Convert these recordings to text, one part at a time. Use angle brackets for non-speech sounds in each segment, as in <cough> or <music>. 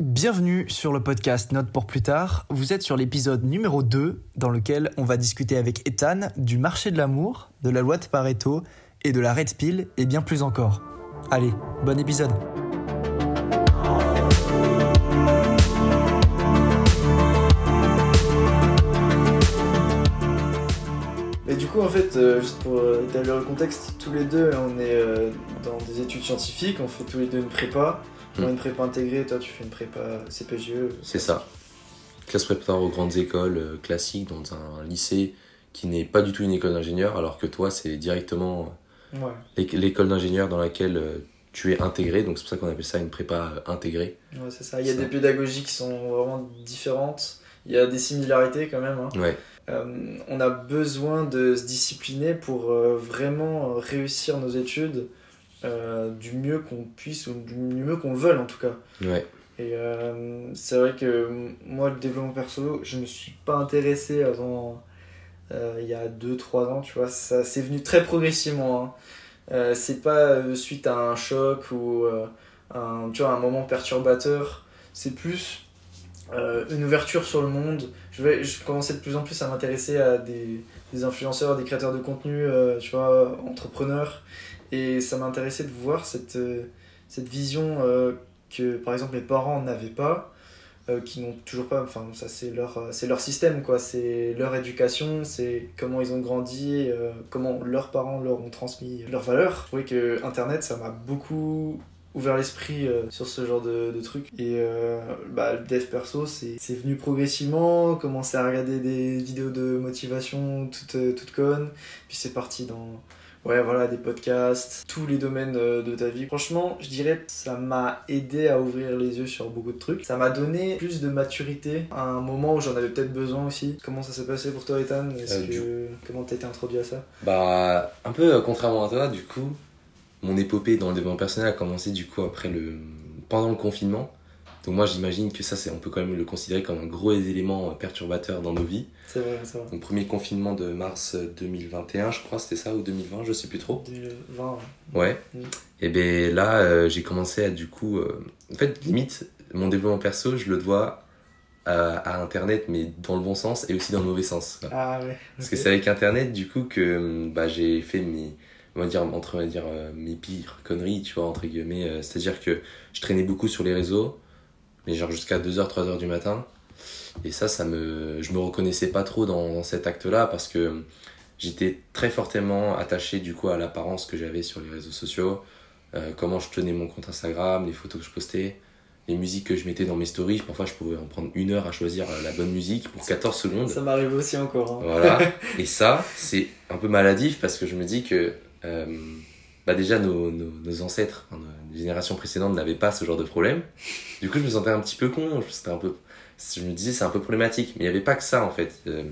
Bienvenue sur le podcast Note pour plus tard. Vous êtes sur l'épisode numéro 2 dans lequel on va discuter avec Ethan du marché de l'amour, de la loi de Pareto et de la Red Pill et bien plus encore. Allez, bon épisode. Et du coup, en fait, euh, juste pour établir le contexte, tous les deux, on est euh, dans des études scientifiques, on fait tous les deux une prépa. Moi, Mm. une prépa intégrée, toi, tu fais une prépa CPGE. C'est ça. Classe préparatoire aux grandes écoles euh, classiques dans un lycée qui n'est pas du tout une école d'ingénieur, alors que toi, c'est directement Ouais. l'é- l'école d'ingénieur dans laquelle euh, tu es intégré. Donc c'est pour ça qu'on appelle ça une prépa euh, intégrée. Ouais, c'est ça. Il y a des pédagogies qui sont vraiment différentes. Il y a des similarités quand même. hein. Ouais, Euh, on a besoin de se discipliner pour euh, vraiment réussir nos études euh, du mieux qu'on puisse ou du mieux qu'on le veuille en tout cas. ouais, Et euh, c'est vrai que moi, le développement perso, je me suis pas intéressé avant euh, il y a 2-3 ans, tu vois. Ça c'est venu très progressivement. hein. C'est pas suite à un choc ou un, tu vois, un moment perturbateur. C'est plus une ouverture sur le monde. Je, vais, je commençais de plus en plus à m'intéresser à des, des influenceurs, des créateurs de contenu, tu vois, entrepreneurs. Et ça m'intéressait de voir cette, euh, cette vision euh, que, par exemple, mes parents n'avaient pas, euh, qui n'ont toujours pas. Enfin, ça, c'est leur, leur système, quoi. C'est leur éducation, c'est comment ils ont grandi, comment leurs parents leur ont transmis leurs valeurs. Je trouvais que Internet, ça m'a beaucoup ouvert l'esprit sur ce genre de, de trucs. Et bah, le dev perso, c'est venu progressivement, commencer à regarder des vidéos de motivation toutes, toutes connes, puis c'est parti dans ouais, voilà, des podcasts, tous les domaines euh, de ta vie. Franchement, je dirais que ça m'a aidé à ouvrir les yeux sur beaucoup de trucs. Ça m'a donné plus de maturité à un moment où j'en avais peut-être besoin aussi. Comment ça s'est passé pour toi, Ethan? Est-ce Euh, que... Comment t'as été introduit à ça? Bah, un peu euh, contrairement à toi, du coup, mon épopée dans le développement personnel a commencé du coup après le pendant le confinement. Donc moi j'imagine que ça c'est on peut quand même le considérer comme un gros élément euh, perturbateur dans nos vies. C'est vrai, c'est vrai. Donc premier confinement de mars euh, 2021, je crois, c'était ça ou 2020, je sais plus trop. 2020. Ouais. Mm. Et ben là, euh, j'ai commencé à du coup. euh, en fait, limite, mon développement perso, je le dois à, à Internet, mais dans le bon sens et aussi dans le mauvais sens. Ah ouais. Parce que c'est avec Internet, du coup, que hum, bah, j'ai fait mes. On va dire, entre on va dire, euh, mes pires conneries, tu vois, entre guillemets. euh, C'est-à-dire que je traînais beaucoup sur les réseaux, mais genre jusqu'à 2h, 3h du matin. Et ça, ça me, je me reconnaissais pas trop dans, dans cet acte-là parce que j'étais très fortement attaché du coup à l'apparence que j'avais sur les réseaux sociaux, euh, comment je tenais mon compte Instagram, les photos que je postais, les musiques que je mettais dans mes stories. Parfois, je pouvais en prendre une heure à choisir euh, la bonne musique pour 14 secondes. Ça m'arrive aussi encore. hein. Voilà. <laughs> Et ça, c'est un peu maladif parce que je me dis que euh, bah déjà nos, nos, nos ancêtres, enfin, nos générations précédentes n'avaient pas ce genre de problème. Du coup, je me sentais un petit peu con. C'était un peu, je me disais c'est un peu problématique. Mais il n'y avait pas que ça en fait euh,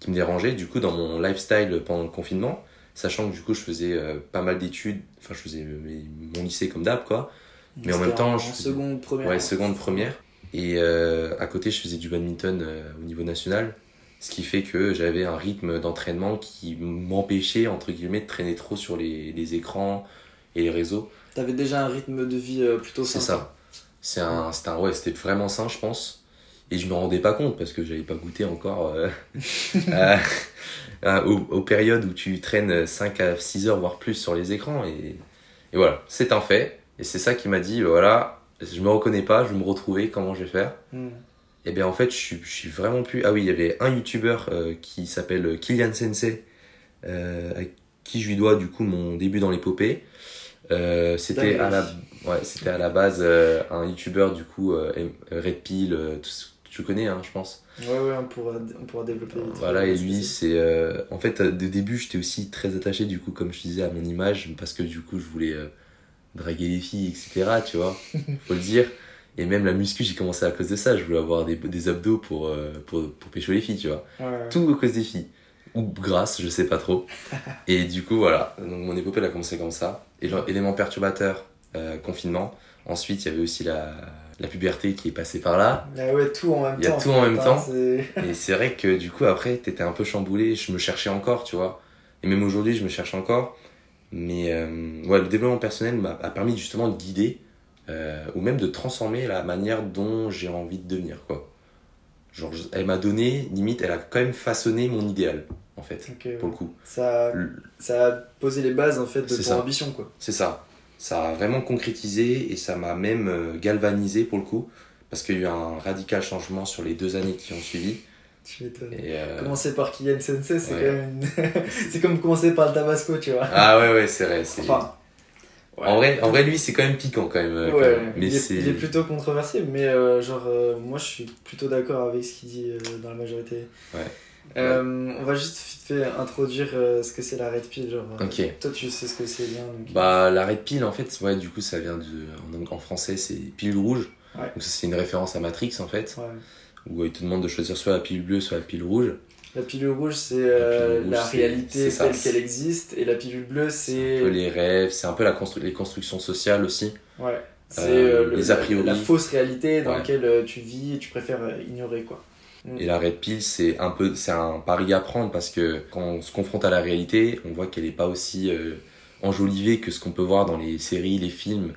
qui me dérangeait. Du coup, dans mon lifestyle pendant le confinement, sachant que du coup je faisais euh, pas mal d'études, enfin je faisais mes- mon lycée comme d'hab quoi. Mais en même temps, en je- seconde, première. Ouais, seconde, première. Et euh, à côté, je faisais du badminton au niveau national. Ce qui fait que j'avais un rythme d'entraînement qui m'empêchait, entre guillemets, de traîner trop sur les, les écrans et les réseaux. T'avais déjà un rythme de vie euh, plutôt C'est sain. ça. C'est un, c'était un, ouais, c'était vraiment sain, je pense. Et je me rendais pas compte parce que j'avais pas goûté encore euh, <laughs> à- aux, aux périodes où tu traînes 5 à 6 heures, voire plus sur les écrans. Et, et voilà, c'est un fait. Et c'est ça qui m'a dit, voilà, je me reconnais pas, je vais me retrouver, comment je vais faire Hmm. Et bien en fait, je suis, je suis vraiment plus. Ah oui, il y avait un youtubeur euh, qui s'appelle Kylian Sensei, euh, à qui je lui dois du coup mon début dans l'épopée. Euh, c'était à la, ouais, c'était à la base euh, un youtubeur du coup euh, Red Pill, euh, tu connais, hein, je pense. Ouais, ouais, on pourra, on pourra développer. Voilà, et lui, c'est- euh, en fait, de début, j'étais aussi très attaché, du coup, comme je disais, à mon image, parce que du coup, je voulais euh, draguer les filles, etc., tu vois, <laughs> faut le dire. Et même la muscu, j'ai commencé à cause de ça. Je voulais avoir des, des abdos pour, euh, pour, pour pécho les filles, tu vois. Ouais. Tout à cause des filles. Ou grâce, je sais pas trop. <laughs> Et du coup, voilà. Donc, mon épopée, elle a commencé comme ça. Et genre, élément perturbateur, euh, confinement. Ensuite, il y avait aussi la, la puberté qui est passée par là. Ah ouais, tout en même temps. Il y a tout en même hein, temps. Et c'est vrai que du coup, après, t'étais un peu chamboulé. Je me cherchais encore, tu vois. Et même aujourd'hui, je me cherche encore. Mais euh, ouais, le développement personnel m'a permis justement de guider euh, ou même de transformer la manière dont j'ai envie de devenir, quoi. Genre, elle m'a donné, limite, elle a quand même façonné mon idéal, en fait, pour le coup. ça, Le- ça a posé les bases en fait de ton ça. ambition quoi. C'est ça. Ça a vraiment concrétisé et ça m'a même euh, galvanisé, pour le coup, parce qu'il y a eu un radical changement sur les deux années qui ont suivi. Tu m'étonnes. Euh, Commencer par Kylian Sensei, c'est ouais. quand même une- <laughs> c'est comme commencer par le Tabasco, tu vois. Ah ouais, ouais, c'est vrai. Enfin, ouais. En, vrai, en vrai, lui, c'est quand même piquant, quand même. euh, Ouais. Mais il, est, c'est. il est plutôt controversé, mais euh, genre, euh, moi je suis plutôt d'accord avec ce qu'il dit euh, dans la majorité. Ouais. Euh, On va juste vite fait introduire ce que c'est la Red Pill. Genre, euh, Ok. Toi tu sais ce que c'est bien. donc- Bah, la red pill, en fait, ouais, du coup, ça vient de. En, en français, c'est pilule rouge. Ouais. Donc, c'est une référence à Matrix, en fait, Ouais. où il te demande de choisir soit la pilule bleue, soit la pilule rouge. La pilule rouge c'est euh, la rouge, c'est- réalité c'est telle c'est- qu'elle existe, et la pilule bleue Un c'est. peu les rêves, c'est un peu la constru- les constructions sociales aussi. Ouais. C'est Euh, euh, le- les a priori. la fausse réalité dans Ouais. laquelle euh, tu vis et tu préfères euh, ignorer quoi. Mm. Et la red pill, c'est un peu, c'est un pari à prendre parce que quand on se confronte à la réalité, on voit qu'elle n'est pas aussi euh, enjolivée que ce qu'on peut voir dans les séries, les films.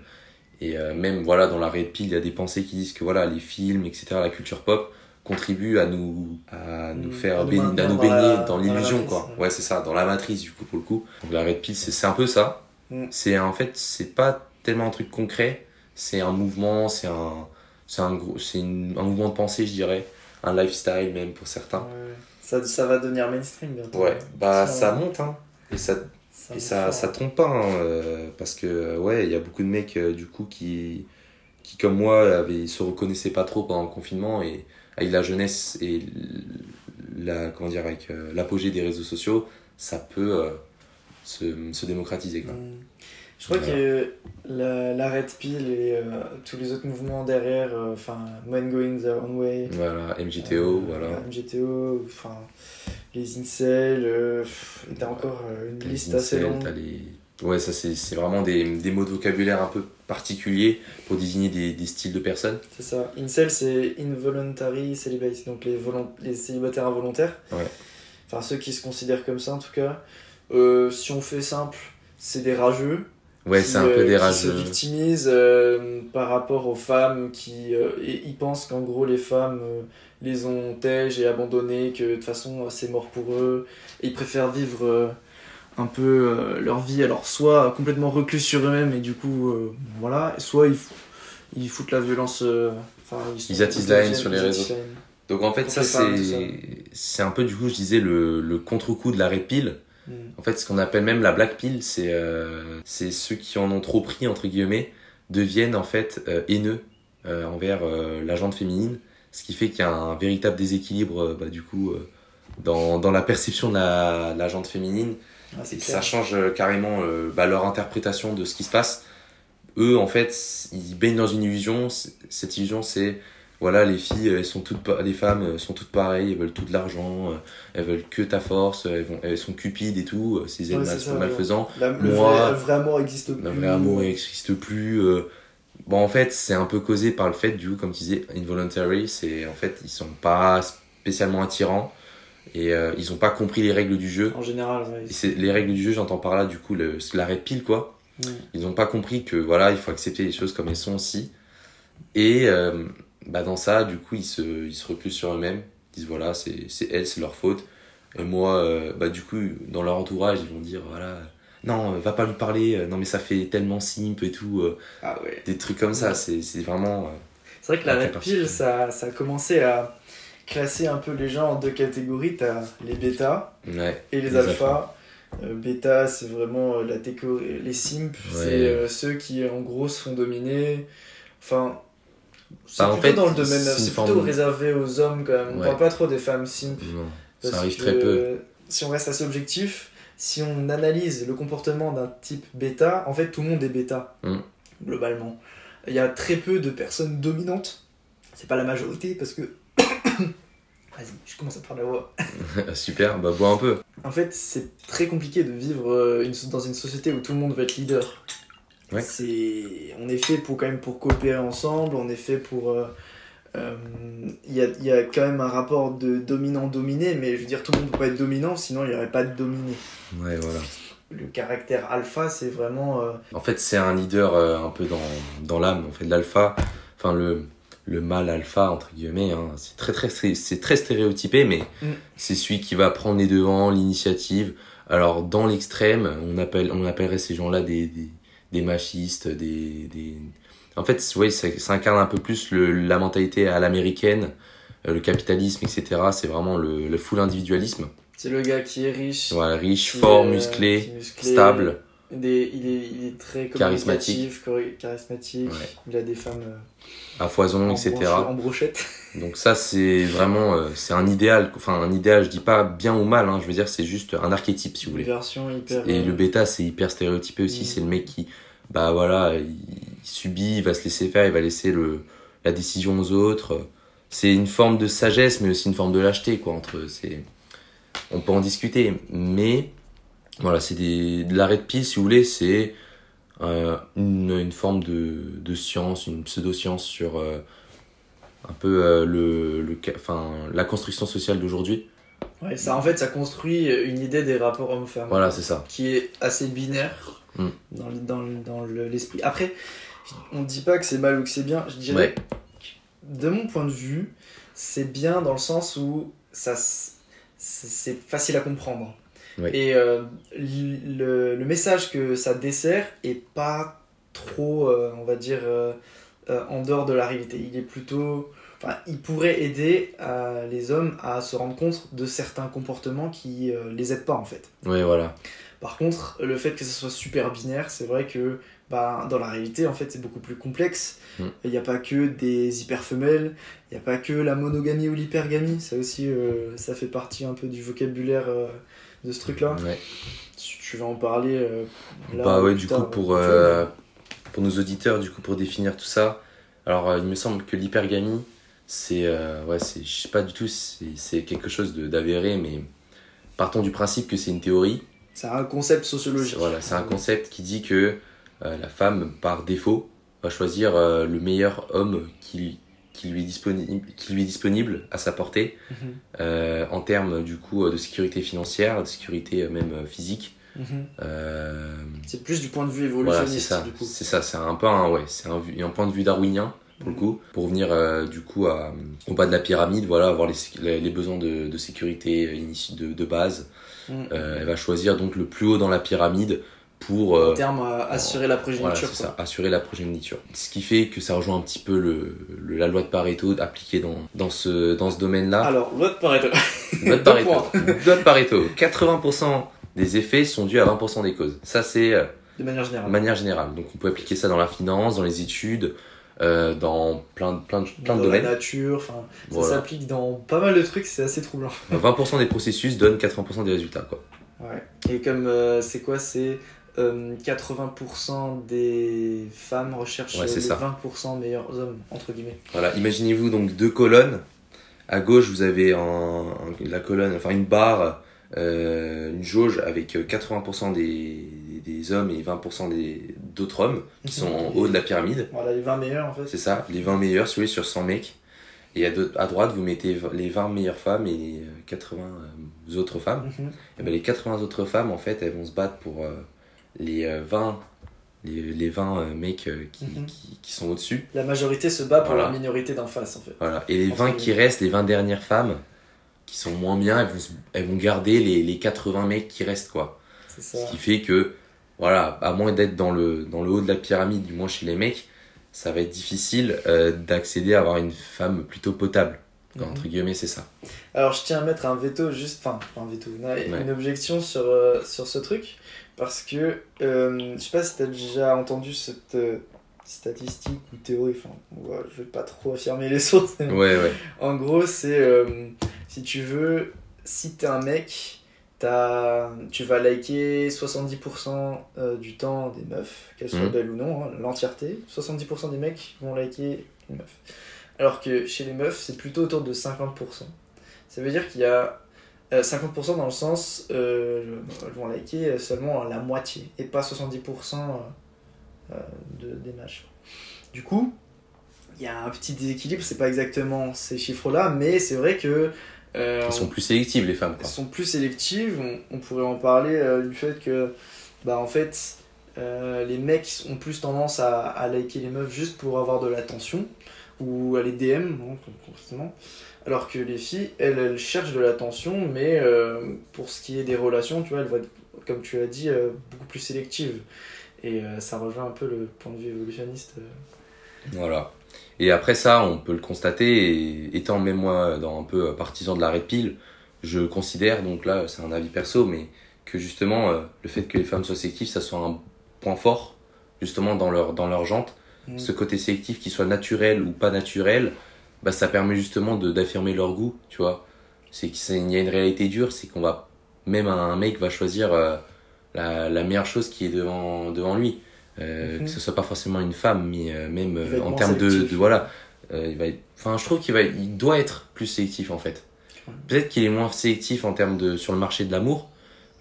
Et euh, même, voilà, dans la red pill, il y a des pensées qui disent que voilà, les films, etc., la culture pop contribuent à nous, à nous Mm. faire À nous baigner, à maintenir nous dans baigner la- dans dans la l'illusion, quoi. ouais. C'est ça, dans la matrice, du coup, pour le coup. Donc la red pill, c'est un peu ça. Mm. C'est, en fait, c'est pas tellement un truc concret, c'est un mouvement, c'est un, c'est un, gros- c'est un mouvement de pensée, je dirais. Un lifestyle, même, pour certains. Ouais. Ça, ça va devenir mainstream bientôt. Ouais, bah Ça, ça monte, hein. Et ça, ça et ça, ça trompe pas, hein, euh, parce que, ouais, il y a beaucoup de mecs, euh, du coup, qui, qui, comme moi, avaient, se reconnaissaient pas trop pendant le confinement, et avec la jeunesse et la, comment dire, avec euh, l'apogée des réseaux sociaux, ça peut euh, se, se démocratiser, quoi. Je crois Voilà. que la, la Red Pill et euh, tous les autres mouvements derrière, enfin, Men Going Their Own Way, Voilà, MGTO, voilà. MGTO, enfin, les incels, et t'as encore une liste les assez incels, longue. t'as les- Ouais, ça, c'est vraiment des, des mots de vocabulaire un peu particuliers pour désigner des, des styles de personnes. C'est ça. Incel, c'est Involuntary Celibate, donc les, les célibataires involontaires. Ouais. Enfin, ceux qui se considèrent comme ça en tout cas. Euh, si on fait simple, c'est des rageux. Ouais, qui, c'est un peu euh, des qui rageux. se victimisent euh, par rapport aux femmes qui euh, et ils pensent qu'en gros les femmes les ont tèges et abandonnées que de toute façon c'est mort pour eux et ils préfèrent vivre un peu euh, leur vie alors soit complètement reclus sur eux-mêmes et du coup euh, voilà soit ils, fou- ils foutent la violence euh, Ils attisent la haine sur les réseaux. Donc en fait, ça, c'est un peu, du coup, je disais, le, le contre-coup de la red pill. Mm. En fait, ce qu'on appelle même la black pill, c'est euh, c'est ceux qui en ont trop pris, entre guillemets, deviennent en fait haineux envers euh, la gente féminine. Ce qui fait qu'il y a un véritable déséquilibre, bah, du coup, dans, dans la perception de la, la gente féminine. Ah, Et ça change euh, carrément euh, bah, leur interprétation de ce qui se passe. Eux, en fait, ils baignent dans une illusion. Cette illusion, c'est voilà, les filles, elles sont toutes, les femmes euh, sont toutes pareilles, elles veulent tout de l'argent, elles veulent que ta force, elles, vont, elles sont cupides et tout, ces Ouais, mal- malfaisants. La- le, Moi, vrai, amour existe plus Le vrai amour n'existe plus. Bon, en fait, c'est un peu causé par le fait, du coup, comme tu disais, involuntary, c'est en fait, ils sont pas spécialement attirants et euh, ils ont pas compris les règles du jeu. en général c'est les règles du jeu, j'entends par là, du coup, le, c'est la red pill, quoi. Mm. Ils n'ont pas compris que, voilà, il faut accepter les choses comme elles sont aussi. Et euh, bah, dans ça, du coup, ils se, ils se replient sur eux-mêmes. Ils disent, voilà, c'est elles, c'est leur faute. Et moi, euh, bah, du coup, dans leur entourage, ils vont dire, voilà, non, va pas lui parler, non, mais ça fait tellement simple et tout. ah ouais des trucs comme ça, c'est vraiment. C'est vrai que la Ouais, Red c'est Pill, particulier. ça, ça a commencé à classer un peu les gens en deux catégories. T'as les bêtas ouais, et les, Les alphas. Euh, bêta, c'est vraiment euh, la téco... les simps, c'est euh, ceux qui en gros se font dominer. Enfin, c'est Bah, en plutôt fait, dans le domaine, c'est plutôt réservé aux hommes quand même. On parle pas trop des femmes simp. non, parce ça arrive que, très peu. Si on reste assez objectif, si on analyse le comportement d'un type bêta, en fait tout le monde est bêta, Mm. globalement. Il y a très peu de personnes dominantes. C'est pas la majorité parce que. <coughs> Vas-y, je commence à prendre la voix. <laughs> Super, bah, bois un peu. En fait, c'est très compliqué de vivre euh, une dans une société où tout le monde veut être leader. Ouais. C'est, on est fait pour quand même pour coopérer ensemble. On est fait pour. euh, euh, Il y, a, il y a quand même un rapport de dominant-dominé, mais je veux dire, tout le monde peut pas être dominant, sinon il n'y aurait pas de dominé. Ouais, voilà. le caractère alpha, c'est vraiment. euh, En fait, c'est un leader euh, un peu dans, dans l'âme. En fait, l'alpha, enfin le, le mâle alpha, entre guillemets, hein, c'est très, très, c'est très stéréotypé, mais Mm. c'est celui qui va prendre les devants, l'initiative. Alors, dans l'extrême, on, appelle, on appellerait ces gens-là des, des, des machistes, des, des... En fait, ouais, ça, ça incarne un peu plus le, la mentalité à l'américaine, euh, le capitalisme, etc. C'est vraiment le, le full individualisme. c'est le gars qui est riche. Voilà, riche, fort, est, musclé, stable. Des- il, est, il est très Charismatique. charismatique. Ouais. Il a des femmes euh, à foison, en, etc. broche- en brochette. <laughs> Donc ça, c'est vraiment, euh, c'est un idéal. Enfin, un idéal, je dis pas bien ou mal, hein, je veux dire, c'est juste un archétype, si vous voulez. version hyper. Et euh, le bêta, c'est hyper stéréotypé aussi. Mm. C'est le mec qui, bah voilà, il, il subit, il va se laisser faire, il va laisser le, la décision aux autres. C'est une forme de sagesse, mais aussi une forme de lâcheté, quoi. Entre, c'est, on peut en discuter, mais voilà, c'est des, de l'arrêt de pile, si vous voulez, c'est euh, une, une forme de, de science, une pseudo-science sur euh, un peu euh, le, le, enfin, la construction sociale d'aujourd'hui. ouais, ça, en fait, ça construit une idée des rapports hommes-femmes. Voilà, c'est ça. Qui est assez binaire Mm. dans, dans, dans le- l'esprit. Après, on ne dit pas que c'est mal ou que c'est bien. Je dirais, Ouais. de mon point de vue, c'est bien dans le sens où ça, c'est facile à comprendre. Et euh, le, le message que ça dessert est pas trop, euh, on va dire, euh, en dehors de la réalité. Il est plutôt. Enfin, il pourrait aider les hommes à se rendre compte de certains comportements qui les aident pas en fait. Ouais, voilà. Par contre, le fait que ce soit super binaire, c'est vrai que bah, dans la réalité, en fait, c'est beaucoup plus complexe. Mm. Il n'y a pas que des hyperfemelles, il n'y a pas que la monogamie ou l'hypergamie. Ça aussi, euh, ça fait partie un peu du vocabulaire euh, de ce truc-là. Ouais. Tu, tu vas en parler euh, là, bah ouais, du tard, coup, pour, donc, euh, pour nos auditeurs, du coup, pour définir tout ça, alors euh, il me semble que l'hypergamie, c'est, euh, ouais, c'est, je sais pas du tout, si c'est quelque chose d'avéré, mais partons du principe que c'est une théorie. C'est un concept sociologique. Voilà, c'est un concept qui dit que euh, la femme, par défaut, va choisir euh, le meilleur homme qui, qui, lui est disponible, qui lui est disponible à sa portée, Mhm, euh, en termes du coup euh, de sécurité financière, de sécurité euh, même physique. mhm. Euh, C'est plus du point de vue voilà, c'est évolutionniste, ça. du coup. C'est ça, c'est un peu un, ouais, c'est un, point de vue darwinien pour le Mhm. coup, pour venir euh, du coup à, au bas de la pyramide, voilà, avoir les, les, les besoins de, de sécurité de, de base. Elle va choisir donc le plus haut dans la pyramide pour euh, En termes à assurer la progéniture. voilà, ça, assurer la progéniture. Ce qui fait que ça rejoint un petit peu le, le- la loi de Pareto appliquée dans, dans ce, dans ce domaine-là. Alors, loi de Pareto. Loi de <laughs> Pareto. Loi de Pareto. 80% des effets sont dus à 20% des causes. Ça, c'est euh, De manière de générale. manière générale. Donc, on peut appliquer ça dans la finance, dans les études, euh, dans plein, de- plein, de, plein de dans la domaines. nature, enfin, ça s'applique dans pas mal de trucs, c'est assez troublant. 20% des processus donnent 80% des résultats. Quoi. Ouais. Et comme euh, c'est quoi C'est euh, 80% des femmes recherchent Ouais, les c'est ça. 20% meilleurs hommes, entre guillemets. Voilà, imaginez-vous donc deux colonnes. À gauche, vous avez un, un- la colonne, enfin une barre, euh, une jauge avec 80% des, des hommes et 20% des d'autres hommes qui sont en haut de la pyramide. Voilà, les 20 meilleurs en fait. C'est ça, les 20 meilleurs, si sur 100 mecs. Et à, à droite, vous mettez les 20 meilleures femmes et les 80 euh, autres femmes. Mhm. Et ben, les 80 autres femmes, en fait, elles vont se battre pour euh, les euh, 20, les, les 20 euh, mecs euh, qui, Mhm. qui, qui sont au-dessus. La majorité se bat pour Voilà. la minorité d'en face en fait. Voilà. Et les Entre 20 qui restent, les 20 dernières femmes, qui sont moins bien, elles vont, elles vont garder les, les 80 mecs qui restent, quoi. Ça. Ce qui fait que, voilà, à moins d'être dans le, dans le haut de la pyramide, du moins chez les mecs, ça va être difficile euh, d'accéder à avoir une femme plutôt potable. Mhm. Entre guillemets, c'est ça. Alors je tiens à mettre un veto, juste, enfin, pas un veto, une, Ouais. une objection sur, euh, sur ce truc, parce que euh, je sais pas si tu as déjà entendu cette euh, statistique ou théorie, enfin, ouais, je vais pas trop affirmer les <laughs> sources, mais Ouais, ouais. en gros c'est, euh, si tu veux, si t'es un mec, t'as- tu vas liker 70% euh, du temps des meufs, qu'elles soient Mhm. belles ou non, hein, l'entièreté, 70% des mecs vont liker une meuf. Alors que chez les meufs, c'est plutôt autour de 50%. Ça veut dire qu'il y a euh, 50% dans le sens, euh, elles vont liker seulement la moitié et pas 70% euh, de, des matchs. Du coup, il y a un petit déséquilibre, c'est pas exactement ces chiffres-là, mais c'est vrai que. euh, Elles sont plus sélectives, les femmes, elles quoi. sont plus sélectives. On, on pourrait en parler euh, du fait que bah en fait, euh, les mecs ont plus tendance à, à liker les meufs juste pour avoir de l'attention ou à les DM. Alors que les filles, elles, elles cherchent de l'attention, mais euh, pour ce qui est des relations, tu vois, elles vont être, comme tu as dit, euh, beaucoup plus sélectives. Et euh, ça rejoint un peu le point de vue évolutionniste. Voilà. Et après ça, on peut le constater, étant même moi dans un peu partisan de la red pill, je considère, donc là c'est un avis perso, mais que justement le fait que les femmes soient sélectives, ça soit un point fort, justement dans leur, dans leur jante. Mm. Ce côté sélectif, qu'il soit naturel ou pas naturel, bah, ça permet justement de- d'affirmer leur goût, tu vois. C'est qu'il y a une réalité dure, c'est qu'on va, même un mec va choisir euh, la, la meilleure chose qui est devant, devant lui. Euh, Mhm. Que ce soit pas forcément une femme, mais euh, même en termes de, de voilà. Il va enfin, je trouve qu'il va, il doit être plus sélectif en fait. Peut-être qu'il est moins sélectif en termes de sur le marché de l'amour,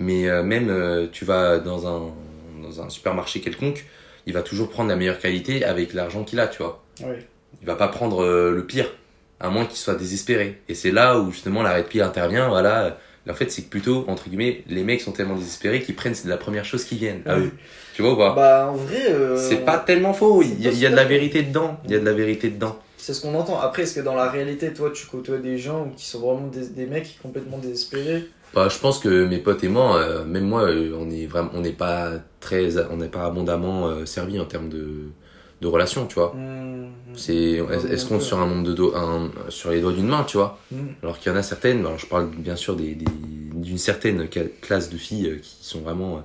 mais même tu vas dans un dans un supermarché quelconque, il va toujours prendre la meilleure qualité avec l'argent qu'il a, tu vois. Ouais. Il va pas prendre euh, le pire, à moins qu'il soit désespéré. Et c'est là où justement la red pill intervient. Voilà. En fait, c'est que plutôt entre guillemets, les mecs sont tellement désespérés qu'ils prennent c'est la première chose qui viennent à Ouais. eux. Tu vois ou pas? Bah, en vrai. euh, C'est pas tellement faux. Il y, a, pas il y a de la vérité dedans. Il y a de la vérité dedans. C'est ce qu'on entend. Après, est-ce que dans la réalité, toi, tu côtoies des gens qui sont vraiment des, des mecs complètement désespérés? Bah, je pense que mes potes et moi, euh, même moi, euh, on est vraiment, on n'est pas très, on n'est pas abondamment euh, servi en termes de, de relations, tu vois. Hmm, C'est, est-ce qu'on est sur un nombre de un- sur les doigts d'une main, tu vois? hmm. Alors qu'il y en a certaines, alors je parle bien sûr des, des- d'une certaine classe de filles euh, qui sont vraiment,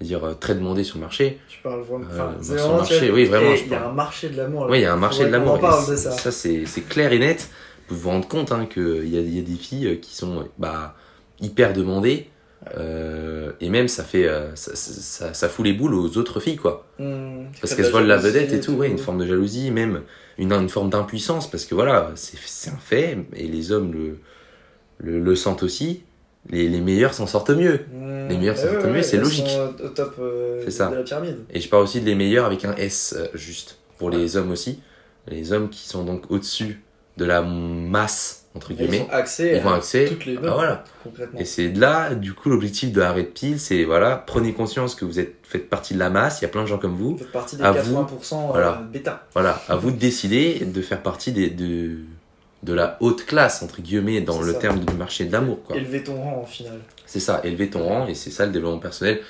on dire, très demandées sur le marché. Tu parles vraiment. Enfin, sur le vraiment, marché, oui, vraiment, je Il y a parle. un marché de l'amour. Oui, il y a un marché de l'amour. en parle c- ça. c'est, clair et net. Vous vous rendre compte hein, qu'il y a, y a des filles qui sont bah, hyper demandées. euh, et même, ça fait euh, ça, ça, ça fout les boules aux autres filles, quoi. Hmm, Parce qu'elles se de volent la vedette et tout, ouais, une forme de jalousie, même une, une forme d'impuissance, parce que voilà, c'est, un fait, et les hommes le, le, le sentent aussi. Les, les meilleurs s'en sortent mieux. Hmm. les meilleurs, ouais, tant mieux, ouais, c'est logique. sont Au top euh, C'est ça. de la pyramide. Et je parle aussi des meilleurs avec un S euh, juste, pour les hommes aussi. Les hommes qui sont donc au-dessus de la masse, entre Ils guillemets. ont accès Ils vont à accès. toutes les Ah, voilà. concrètement. Et c'est de là, du coup, l'objectif de la Red Pill, c'est voilà, prenez conscience que vous êtes faites partie de la masse, il y a plein de gens comme vous. Vous faites partie des À vous, 80% euh, voilà. bêta. Voilà, à vous de décider de faire partie des, de, de la haute classe, entre guillemets, dans le ça. terme du marché de l'amour. Élever ton rang en finale. C'est ça, élever ton rang, et c'est ça le développement personnel.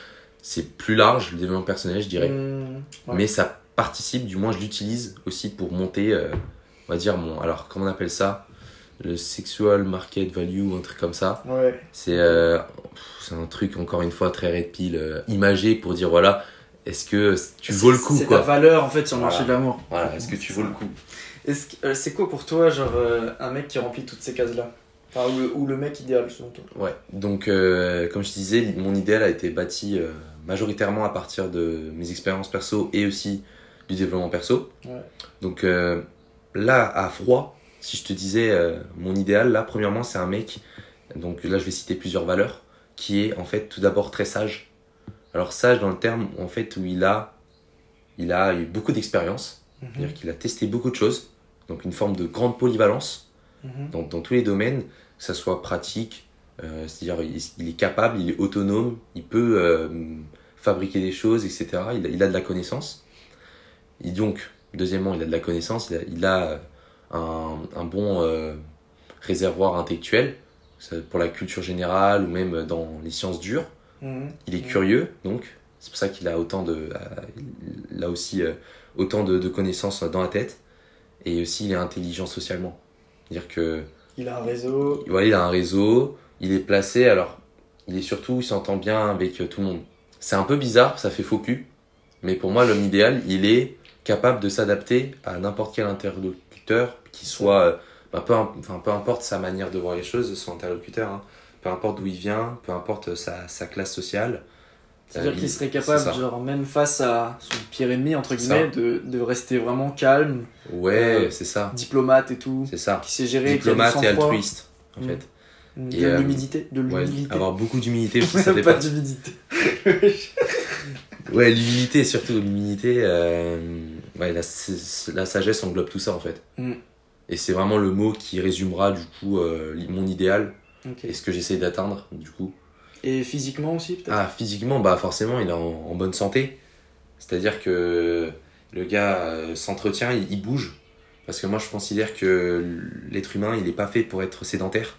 C'est plus large, le développement personnel, je dirais. Ouais. Mais ça participe, du moins je l'utilise aussi pour monter, euh, on va dire, mon. Alors, comment on appelle ça? Le sexual market value, ou un truc comme ça. Ouais. C'est euh, c'est un truc, encore une fois, très red pill, euh, imagé pour dire voilà, est-ce que tu vaux le coup C'est quoi ta valeur en fait sur le Voilà. marché de l'amour. Voilà, est-ce que tu vaux le coup euh, C'est quoi pour toi, genre, euh, un mec qui remplit toutes ces cases-là? Enfin, ou, le, ou le mec idéal, selon toi? Ouais, donc euh, comme je disais, mon idéal a été bâti euh, majoritairement à partir de mes expériences perso et aussi du développement perso. Ouais. Donc euh, là, à froid, si je te disais euh, mon idéal, là, premièrement, c'est un mec, donc là, je vais citer plusieurs valeurs, qui est en fait tout d'abord très sage. Alors sage dans le terme, en fait, où il a, il a eu beaucoup d'expérience, Mhm, c'est-à-dire qu'il a testé beaucoup de choses, donc une forme de grande polyvalence mhm. dans, dans tous les domaines, que ça soit pratique, euh, c'est-à-dire il, il est capable, il est autonome, il peut euh, fabriquer des choses, etc. Il a, il a de la connaissance. Et donc, deuxièmement, il a de la connaissance, il a, il a un, un bon euh, réservoir intellectuel, pour la culture générale ou même dans les sciences dures. Mhm. Il est Mhm. curieux, donc c'est pour ça qu'il a autant de, euh, a aussi euh, autant de, de connaissances dans la tête. Et aussi, il est intelligent socialement. C'est-à-dire que Il a un réseau. il a un réseau, il est placé, alors il est surtout, il s'entend bien avec tout le monde. C'est un peu bizarre, ça fait faux cul, mais pour moi, l'homme idéal, il est capable de s'adapter à n'importe quel interlocuteur, qui soit, euh, bah, peu, enfin, peu importe sa manière de voir les choses, son interlocuteur, hein. peu importe d'où il vient, peu importe sa, sa classe sociale. C'est-à-dire Euh, qu'il il- serait capable, genre, même face à son pire ennemi, entre guillemets, de, de rester vraiment calme, Ouais, Euh, c'est ça, diplomate et tout, c'est ça. qui sait gérer, Diplomate et altruiste, en Mm. fait. de Et, euh, l'humidité, de Ouais, l'humilité. avoir beaucoup d'humilité aussi, ça fait <laughs> pas d'humidité. <laughs> Ouais, l'humilité, surtout l'humilité. euh, ouais, la, la sagesse englobe tout ça en fait. Mm. Et c'est vraiment le mot qui résumera du coup euh, mon idéal et ce que j'essaie d'atteindre du coup. Et physiquement aussi, peut-être? Ah, physiquement, bah forcément, il est en, en bonne santé. C'est-à-dire que le gars euh, s'entretient, il, il bouge. Parce que moi, je considère que l'être humain, il n'est pas fait pour être sédentaire.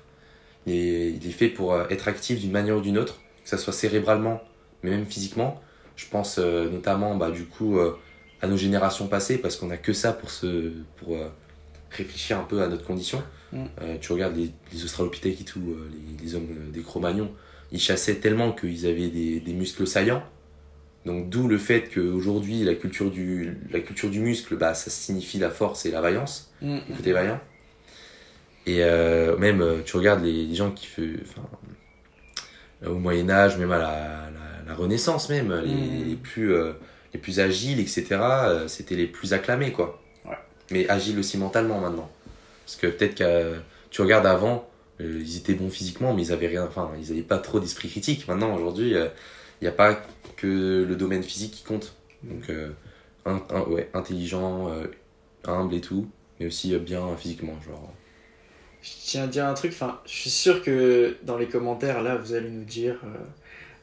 Il est, il est fait pour euh, être actif d'une manière ou d'une autre, que ce soit cérébralement, mais même physiquement. Je pense euh, notamment, bah, du coup, euh, à nos générations passées, parce qu'on n'a que ça pour, se, pour euh, réfléchir un peu à notre condition. Mm. Euh, tu regardes les, les Australopithèques et tout, euh, les, les hommes des Cro-Magnons, ils chassaient tellement qu'ils avaient des, des muscles saillants. Donc d'où le fait qu'aujourd'hui, la culture du, la culture du muscle, bah, ça signifie la force et la vaillance, Mm. le côté vaillant. Et même, tu regardes les, les gens qui font... Au Moyen-Âge, même à la, la, la Renaissance même, les, Mm. les plus, les plus agiles, etc., euh, c'était les plus acclamés, quoi. Ouais. Mais agiles aussi mentalement maintenant. Parce que peut-être que tu regardes avant, euh, ils étaient bons physiquement, mais ils avaient rien, enfin, ils n'avaient pas trop d'esprit critique. Maintenant, aujourd'hui, il n'y a pas que le domaine physique qui compte. Donc, euh, un, un- ouais, intelligent, euh, humble et tout, mais aussi euh, bien physiquement, genre. Je tiens à dire un truc, enfin, je suis sûr que dans les commentaires, là, vous allez nous dire euh,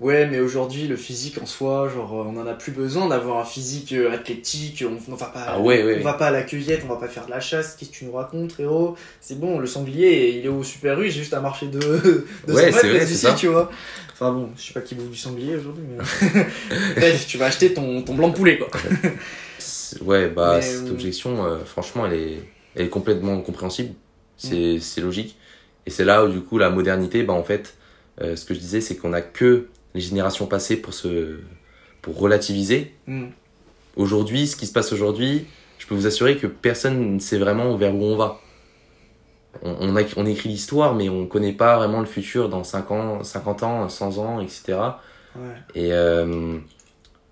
Ouais, mais aujourd'hui, le physique en soi, genre, euh, on en a plus besoin d'avoir un physique euh, athlétique, on, on va pas, Ah ouais, ouais. on va pas à la cueillette, on va pas faire de la chasse, qu'est-ce que tu nous racontes, frérot? C'est bon, le sanglier, il est au Super U, j'ai juste à marcher de 200 <laughs> Ouais, c'est vrai, d'ici, tu vois. Enfin bon, je sais pas qui bouffe du sanglier aujourd'hui, mais. <laughs> Bref, tu vas acheter ton, ton blanc de poulet, quoi. Ouais, bah, Mais, cette euh, objection, euh, franchement, elle est, elle est complètement compréhensible. C'est c'est logique. Et c'est là où, du coup, la modernité, bah, en fait, euh, ce que je disais, c'est qu'on a que les générations passées pour, se, pour relativiser. Mm. Aujourd'hui, ce qui se passe aujourd'hui, je peux vous assurer que personne ne sait vraiment vers où on va. On, on, a, on écrit l'histoire, mais on ne connaît pas vraiment le futur dans 5 ans, 50 ans, 100 ans, etc. Ouais. Et euh,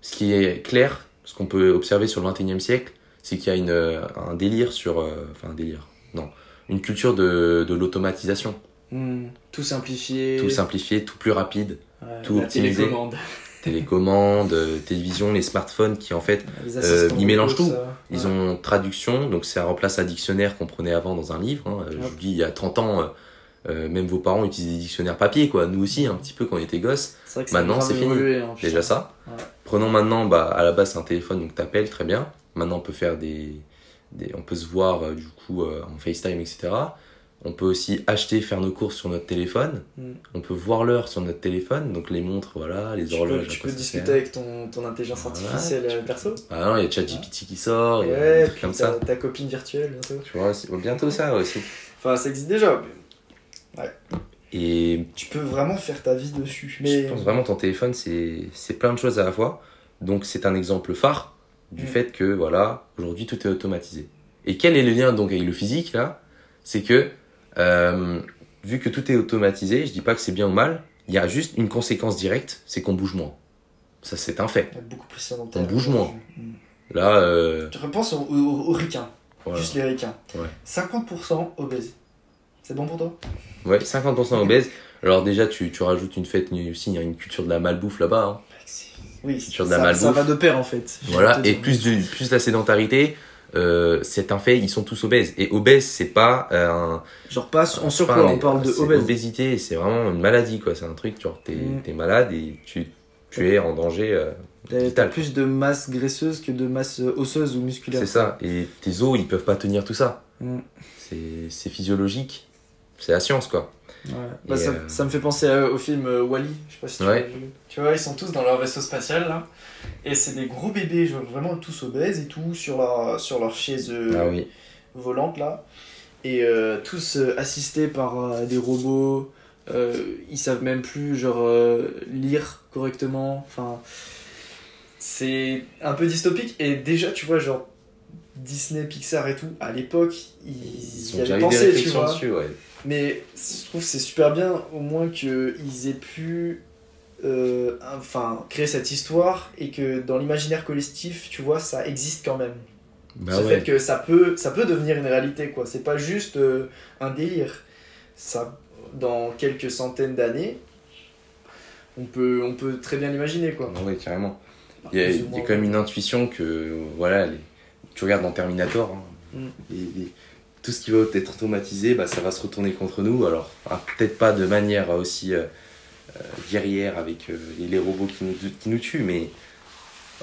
ce qui est clair, ce qu'on peut observer sur le 21e siècle, c'est qu'il y a une, euh, un délire sur. euh, enfin, un délire. Non. Une culture de, de l'automatisation. Mm. Tout simplifié. Tout simplifié, tout plus rapide. Ouais, tout la optimisé. télécommande. <laughs> Télécommande, euh, télévision, les smartphones qui en fait Euh, ils mélangent tout. ça. Ils Ouais. ont traduction, donc ça remplace un dictionnaire qu'on prenait avant dans un livre. hein. Euh, Je vous dis, il y a 30 ans, euh, même vos parents utilisaient des dictionnaires papier, quoi. Nous aussi, un petit peu quand on était gosses. Maintenant, c'est fini. hein. Déjà ça. Ouais. Prenons maintenant, bah, à la base, c'est un téléphone, donc t'appelles, très bien. Maintenant, on peut faire des. des on peut se voir, euh, du coup, en FaceTime, etc. On peut aussi acheter, faire nos courses sur notre téléphone. Mm. On peut voir l'heure sur notre téléphone, donc les montres, voilà, les Tu horloges. peux, tu peux discuter avec ton, ton intelligence Voilà, artificielle euh, peux- perso. Ah non, il y a ChatGPT qui sort, il y a Ouais, comme ta, ça. ta copine virtuelle bientôt. Tu vois, c'est- bientôt ça aussi. Enfin, ça existe déjà. mais Et Tu peux vraiment faire ta vie dessus. Mais je pense vraiment ton téléphone, c'est c'est plein de choses à la fois. Donc c'est un exemple phare du Mm. fait que voilà, aujourd'hui tout est automatisé. Et quel est le lien donc avec le physique là? C'est que euh, vu que tout est automatisé, je dis pas que c'est bien ou mal, il y a juste une conséquence directe, c'est qu'on bouge moins. Ça c'est un fait. beaucoup plus sédentaire. On bouge moins. Mm. Là, euh, Tu repenses aux, aux, aux ricains, voilà. juste les ricains. Ouais. 50% obèses. C'est bon pour toi? Ouais, 50% obèses. Alors déjà tu, tu rajoutes une fête aussi, il y a une culture de la malbouffe là-bas. hein. Oui, Sur de ça, la malbouffe. ça va de pair en fait. je Voilà, et plus, de, plus la sédentarité, euh, c'est un fait, ils sont tous obèses. Et obèse, c'est pas euh, un. Genre pas en surpoids, on parle de obèse. Obésité, c'est vraiment une maladie, quoi. C'est un truc, genre, t'es Mm. malade et tu, tu es en danger euh, T'as plus de masse graisseuse que de masse euh, osseuse ou musculaire. C'est ça. Et tes os, ils peuvent pas tenir tout ça. Mm. C'est c'est physiologique. C'est la science, quoi. Ouais. Bah, ça, euh, ça me fait penser à- au film euh, Wally. Je sais pas si tu Ouais. l'as vu. Tu vois, ils sont tous dans leur vaisseau spatial là. Et c'est des gros bébés, genre vraiment tous obèses et tout, sur leur, sur leur chaise euh, Ah oui. volante là. Et euh, tous euh, assistés par euh, des robots. Euh, ils savent même plus genre euh, lire correctement. Enfin, c'est un peu dystopique. Et déjà, tu vois, genre Disney, Pixar et tout, à l'époque, ils, Ils y avaient pensé, tu vois. dessus, ouais. Mais je trouve que c'est super bien au moins qu'ils aient pu euh, enfin, créer cette histoire et que dans l'imaginaire collectif, tu vois, ça existe quand même. Bah ouais. fait que ça peut, ça peut devenir une réalité, quoi. C'est pas juste euh, un délire. Ça, dans quelques centaines d'années, on peut, on peut très bien l'imaginer, quoi. Ah ouais, carrément. Il y a, Plus ou il y a quand même une intuition que, voilà, les- tu regardes dans Terminator, hein, Mm. les- tout ce qui va être automatisé, bah, ça va se retourner contre nous. Alors, ah, peut-être pas de manière aussi, euh, euh, guerrière avec euh, les, robots qui nous, qui nous tuent, mais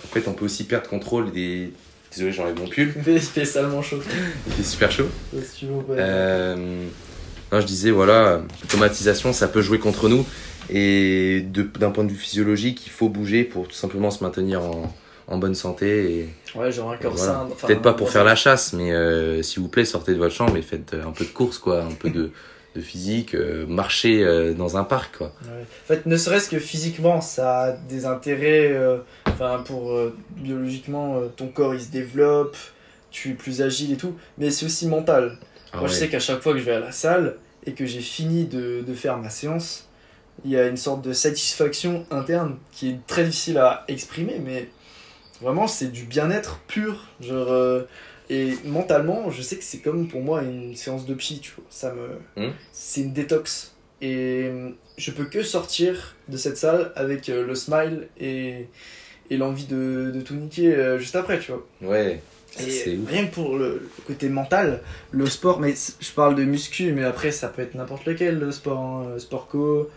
en fait, on peut aussi perdre contrôle des. Désolé, j'enlève mon pull, <laughs> Il fait, salement chaud. il fait super chaud. Si tu veux, ouais. Euh, non, je disais, voilà, l'automatisation, ça peut jouer contre nous. Et d'un point de vue physiologique, il faut bouger pour tout simplement se maintenir en, en bonne santé. Et, Ouais, genre un corps voilà. sain. enfin, Peut-être pas pour faire la chasse, mais euh, s'il vous plaît, sortez de votre chambre et faites euh, un peu de course, quoi, un peu de, <laughs> de physique, euh, marchez euh, dans un parc, quoi. Ouais. En fait, ne serait-ce que physiquement, ça a des intérêts. euh, Enfin, pour biologiquement, ton corps il se développe, tu es plus agile et tout. Mais c'est aussi mental. Ah Moi, je sais qu'à chaque fois que je vais à la salle et que j'ai fini de, de faire ma séance, il y a une sorte de satisfaction interne qui est très difficile à exprimer, mais vraiment, c'est du bien-être pur. Genre, euh, et mentalement, je sais que c'est comme pour moi une séance de psy, tu vois. Ça me, Hmm. c'est une détox. Et euh, je peux que sortir de cette salle avec euh, le smile et, et l'envie de, de tout niquer euh, juste après, tu vois. Ouais, Et rien que pour le, le côté mental, le sport, mais je parle de muscu, mais après ça peut être n'importe lequel, le sport, hein, sport co,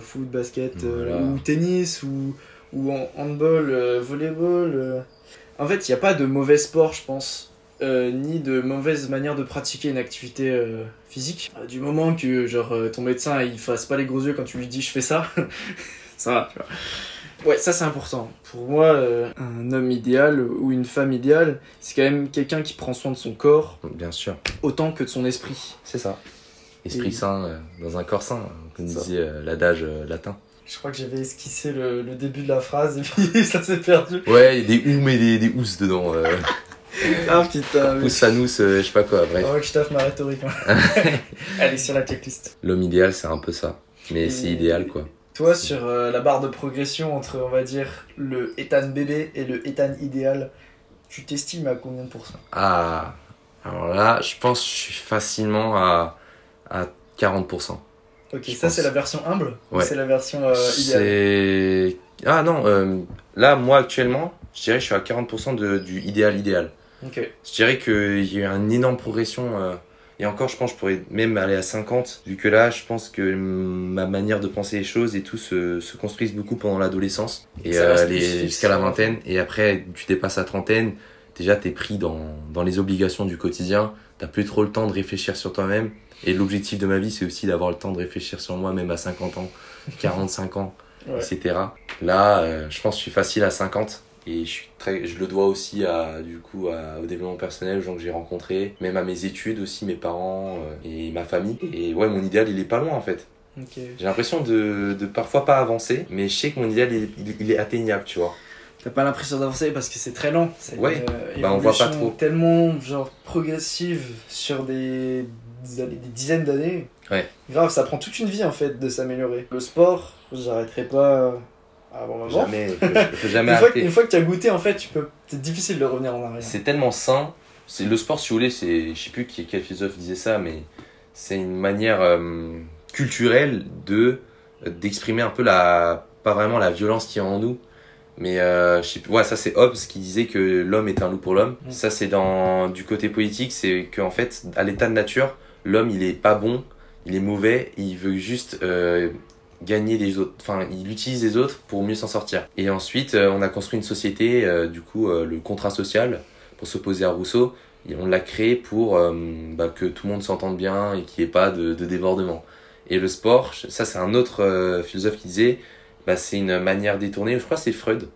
foot, basket, Voilà. ou tennis, ou, ou en- handball, euh, volleyball. euh. En fait, il n'y a pas de mauvais sport, je pense, euh, ni de mauvaise manière de pratiquer une activité euh, physique. Du moment que genre, ton médecin il fasse pas les gros yeux quand tu lui dis je fais ça, <laughs> ça va, tu vois. Ouais, ça c'est important. Pour moi, un homme idéal ou une femme idéale, c'est quand même quelqu'un qui prend soin de son corps Bien sûr, autant que de son esprit. c'est ça. Esprit Et- sain dans un corps sain, comme C'est ça. disait l'adage latin. Je crois que j'avais esquissé le, le début de la phrase et puis <laughs> ça s'est perdu. Ouais, il y a des oum et des, des dedans. Euh, <laughs> Ah putain, mais... ous, anous, euh, je sais pas quoi, bref. Oh, que je taffe ma rhétorique. hein. <laughs> Est sur la checklist. L'homme idéal, c'est un peu ça. Mais Et- c'est idéal, quoi. Toi, sur euh, la barre de progression entre, on va dire, le Ethan bébé et le Ethan idéal, tu t'estimes à combien de pourcents Ah, alors là, je pense que je suis facilement à, à 40%. Ok, ça c'est la version humble ou Ouais. c'est la version euh, idéale c'est. Ah non, euh, là, moi actuellement, je dirais que je suis à 40% de, du idéal idéal. Ok. Je dirais qu'il y a eu une énorme progression. euh, et encore, je pense que je pourrais même aller à 50, vu que là, je pense que ma manière de penser les choses et tout se, se construisent beaucoup pendant l'adolescence et euh, jusqu'à la vingtaine. Et après, tu dépasses la trentaine, déjà, t'es pris dans, dans les obligations du quotidien, t'as plus trop le temps de réfléchir sur toi-même. Et l'objectif de ma vie, c'est aussi d'avoir le temps de réfléchir sur moi, même à 50 ans, 45 ans, Ouais. etc. Là, euh, je pense que je suis facile à 50. Et je, suis très, je le dois aussi à, du coup, à- au développement personnel, aux gens que j'ai rencontrés, même à mes études aussi, mes parents euh, et ma famille. Et ouais, mon idéal, il est pas loin en fait. J'ai l'impression de, de parfois pas avancer, mais je sais que mon idéal, il, il- il est atteignable, tu vois. T'as pas l'impression d'avancer parce que c'est très lent. Ouais. une, Bah, on voit pas trop. Tellement genre progressive sur des, des années- des dizaines d'années. Ouais. Grave, ça prend toute une vie en fait de s'améliorer. Le sport, j'arrêterai pas avant ma mort. Jamais, faut, faut jamais <laughs> Une fois, une fois que tu as goûté, en fait, tu peux. C'est difficile de revenir en arrière. C'est tellement sain. C'est le sport, si vous voulez, c'est, je sais plus qui, quel philosophe disait ça, mais c'est une manière euh, culturelle de d'exprimer un peu la, pas vraiment la violence qui est en nous, mais euh, je sais plus, ouais, ça c'est Hobbes qui disait que l'homme est un loup pour l'homme. Mm. Ça c'est dans du côté politique, c'est qu'en fait, à l'état de nature, l'homme il est pas bon, il est mauvais, il veut juste euh, gagner les autres, enfin il utilise les autres pour mieux s'en sortir. Et ensuite, euh, on a construit une société, euh, du coup, le contrat social, pour s'opposer à Rousseau, et on l'a créé pour bah, que tout le monde s'entende bien et qu'il n'y ait pas de, de débordement. Et le sport, ça c'est un autre philosophe qui disait, bah, c'est une manière détournée, je crois que c'est Freud,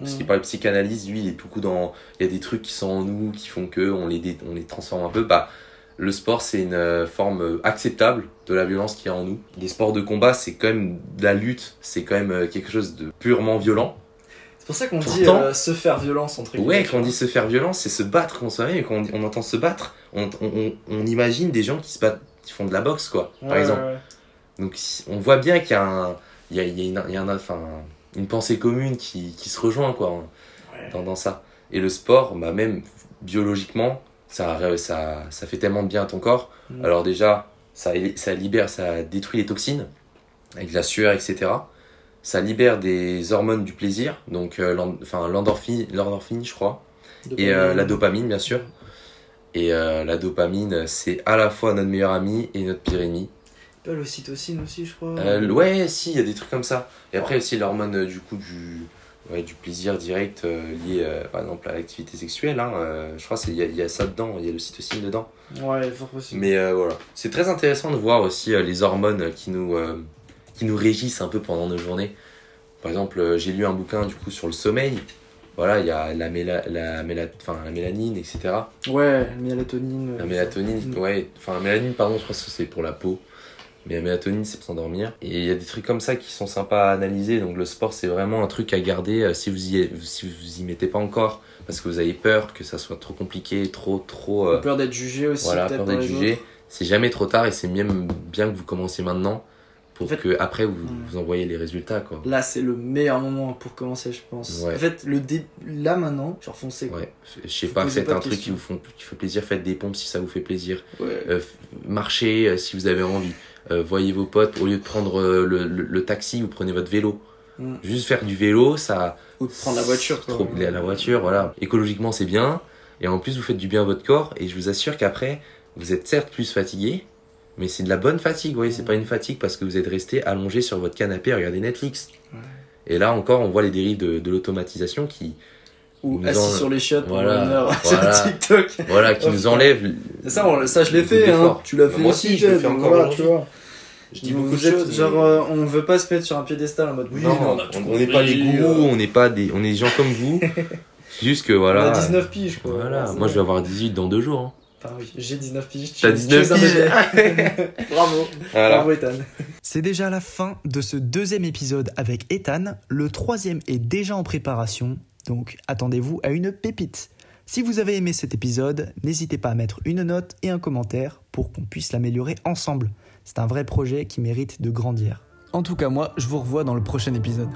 parce Mm. qu'il parle de psychanalyse, lui il est beaucoup dans, il y a des trucs qui sont en nous, qui font que on les, dé- on les transforme un peu, bah le sport c'est une euh, forme euh, acceptable de la violence qu'il y a en nous. Les sports de combat c'est quand même de la lutte, c'est quand même euh, quelque chose de purement violent. C'est pour ça qu'on dit euh, se faire violence entre Ouais, quand on dit se faire violence, c'est se battre contre soi-même. Et quand on, entend se battre, on, on, on- on imagine des gens qui se battent, qui font de la boxe, quoi, par exemple. ouais, ouais. Donc on voit bien qu'il y a, un, il y a, il y a une, il y a un- enfin, une pensée commune qui, qui se rejoint, quoi, dans ça. Et le sport, bah, même biologiquement, ça, ça, ça fait tellement de bien à ton corps. Mm. Alors déjà, ça, ça libère, ça détruit les toxines, avec la sueur, etc. Ça libère des hormones du plaisir, donc euh, l'endorphine, l'endorphine, je crois. Et euh, la dopamine, bien sûr. Et euh, la dopamine, c'est à la fois notre meilleur ami et notre pire ennemi. L'ocytocine aussi, je crois. Euh, ouais, si, il y a des trucs comme ça. Et après aussi l'hormone du coup du, ouais, du plaisir direct euh, lié euh, par exemple à l'activité sexuelle. Hein, euh, je crois qu'il y, y a ça dedans, il y a l'ocytocine dedans. Ouais, fort possible. Mais voilà, c'est très intéressant de voir aussi les hormones qui nous, qui nous régissent un peu pendant nos journées. Par exemple, j'ai lu un bouquin du coup sur le sommeil. Voilà, il y a la, méla, la, méla, la mélanine, etc. Ouais, la mélatonine. La mélatonine, ouais, enfin la mélanine, pardon, je pense que c'est pour la peau. Mais la mélatonine, c'est pour s'endormir. Et il y a des trucs comme ça qui sont sympas à analyser. Donc le sport, c'est vraiment un truc à garder euh, si vous y, si vous y mettez pas encore. Parce que vous avez peur que ça soit trop compliqué, trop, trop. euh, Peur d'être jugé aussi, voilà, peur d'être jugé. C'est jamais trop tard et c'est même bien que vous commenciez maintenant pour En fait- que après vous, vous envoyez les résultats, quoi. Là, c'est le meilleur moment pour commencer, je pense. Ouais. En fait, le dé... là maintenant, genre foncez. quoi. Ouais, je sais Vous pas, faites un truc qui vous font, qui fait plaisir, faites des pompes si ça vous fait plaisir. Euh, marchez euh, si vous avez envie. Euh, voyez vos potes, au lieu de prendre euh, le, le- le taxi, vous prenez votre vélo. Mm. Juste faire du vélo, ça. Ou de prendre la voiture. quoi. Trop, la, la voiture, voilà. Écologiquement, c'est bien. Et en plus, vous faites du bien à votre corps. Et je vous assure qu'après, vous êtes certes plus fatigué, mais c'est de la bonne fatigue, vous voyez. C'est Mm. pas une fatigue parce que vous êtes resté allongé sur votre canapé à regarder Netflix. Ouais. Et là encore, on voit les dérives de, de l'automatisation qui, Ou assis en- sur les chiottes pendant Voilà, une heure voilà. <laughs> sur TikTok. voilà, qui nous enlèvent. Ça, on- ça je l'ai fait, hein. Tu l'as fait Moi aussi, je le Jed, fais encore voilà, tu vois. Je dis Vous beaucoup de êtes- choses. genre, mais- euh, on veut pas se mettre sur un piédestal en mode oui, non, on n'est pas des gourous, euh, on n'est pas des, on est des gens comme vous. <laughs> Juste que voilà. On a 19 piges, quoi. Voilà, moi je vais avoir 18 dans deux jours. hein. Enfin, oui, j'ai 19 piges. T'as tu 19 es un piges. <laughs> Bravo. Voilà. Bravo, Ethan. C'est déjà la fin de ce deuxième épisode avec Ethan. Le troisième est déjà en préparation, donc attendez-vous à une pépite. Si vous avez aimé cet épisode, n'hésitez pas à mettre une note et un commentaire pour qu'on puisse l'améliorer ensemble. C'est un vrai projet qui mérite de grandir. En tout cas, moi, je vous revois dans le prochain épisode.